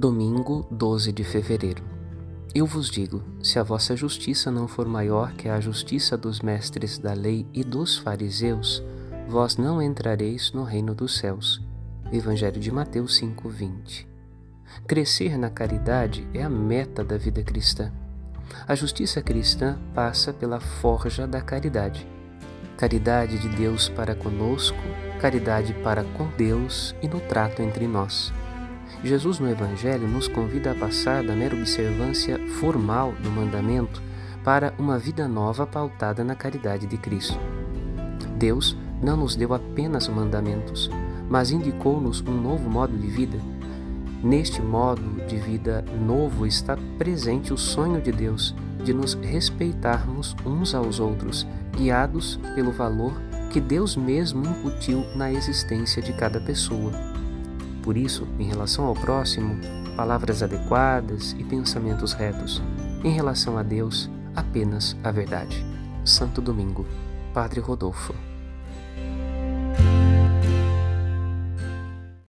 Domingo 12 de fevereiro. Eu vos digo: se a vossa justiça não for maior que a justiça dos mestres da lei e dos fariseus, vós não entrareis no reino dos céus. Evangelho de Mateus 5:20. Crescer na caridade é a meta da vida cristã. A justiça cristã passa pela forja da caridade. Caridade de Deus para conosco, caridade para com Deus e no trato entre nós. Jesus no Evangelho nos convida a passar da mera observância formal do mandamento para uma vida nova pautada na caridade de Cristo. Deus não nos deu apenas mandamentos, mas indicou-nos um novo modo de vida. Neste modo de vida novo está presente o sonho de Deus de nos respeitarmos uns aos outros, guiados pelo valor que Deus mesmo incutiu na existência de cada pessoa. Por isso, em relação ao próximo, palavras adequadas e pensamentos retos. Em relação a Deus, apenas a verdade. Santo Domingo, Padre Rodolfo.